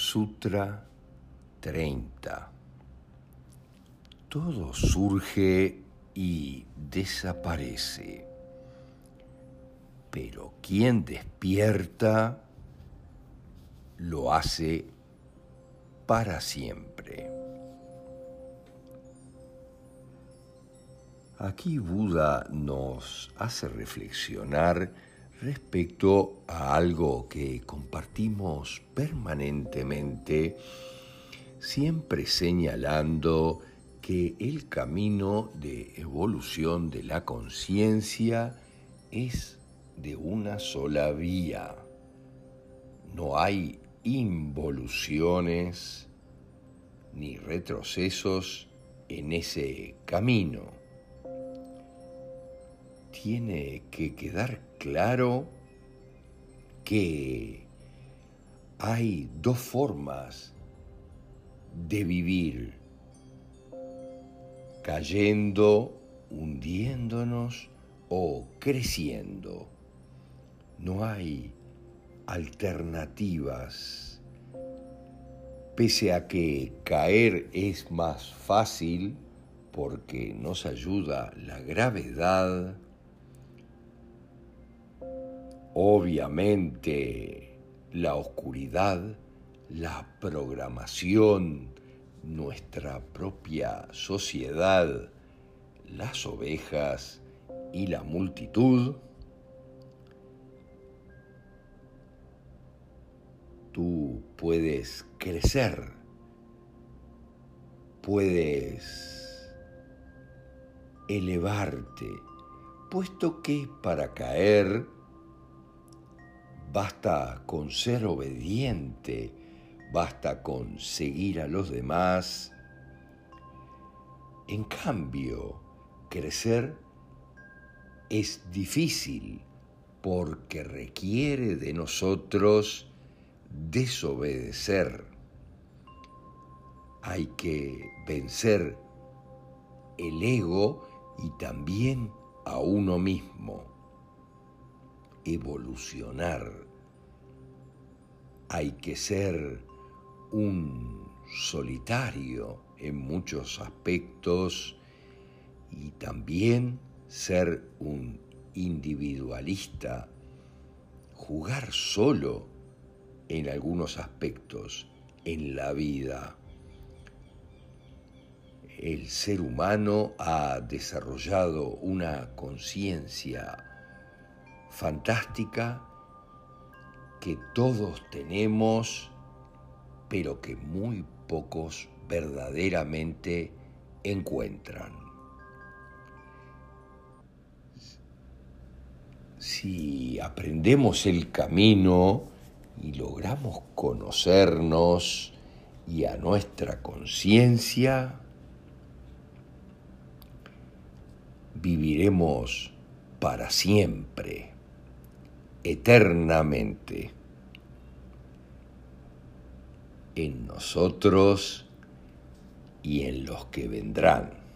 Sutra 30. Todo surge y desaparece, pero quien despierta lo hace para siempre. Aquí Buda nos hace reflexionar respecto a algo que compartimos permanentemente, siempre señalando que el camino de evolución de la conciencia es de una sola vía. No hay involuciones ni retrocesos en ese camino tiene que quedar claro que hay dos formas de vivir, cayendo, hundiéndonos o creciendo. No hay alternativas. Pese a que caer es más fácil porque nos ayuda la gravedad, Obviamente, la oscuridad, la programación, nuestra propia sociedad, las ovejas y la multitud, tú puedes crecer, puedes elevarte, puesto que para caer Basta con ser obediente, basta con seguir a los demás. En cambio, crecer es difícil porque requiere de nosotros desobedecer. Hay que vencer el ego y también a uno mismo evolucionar. Hay que ser un solitario en muchos aspectos y también ser un individualista, jugar solo en algunos aspectos en la vida. El ser humano ha desarrollado una conciencia fantástica que todos tenemos, pero que muy pocos verdaderamente encuentran. Si aprendemos el camino y logramos conocernos y a nuestra conciencia, viviremos para siempre eternamente en nosotros y en los que vendrán.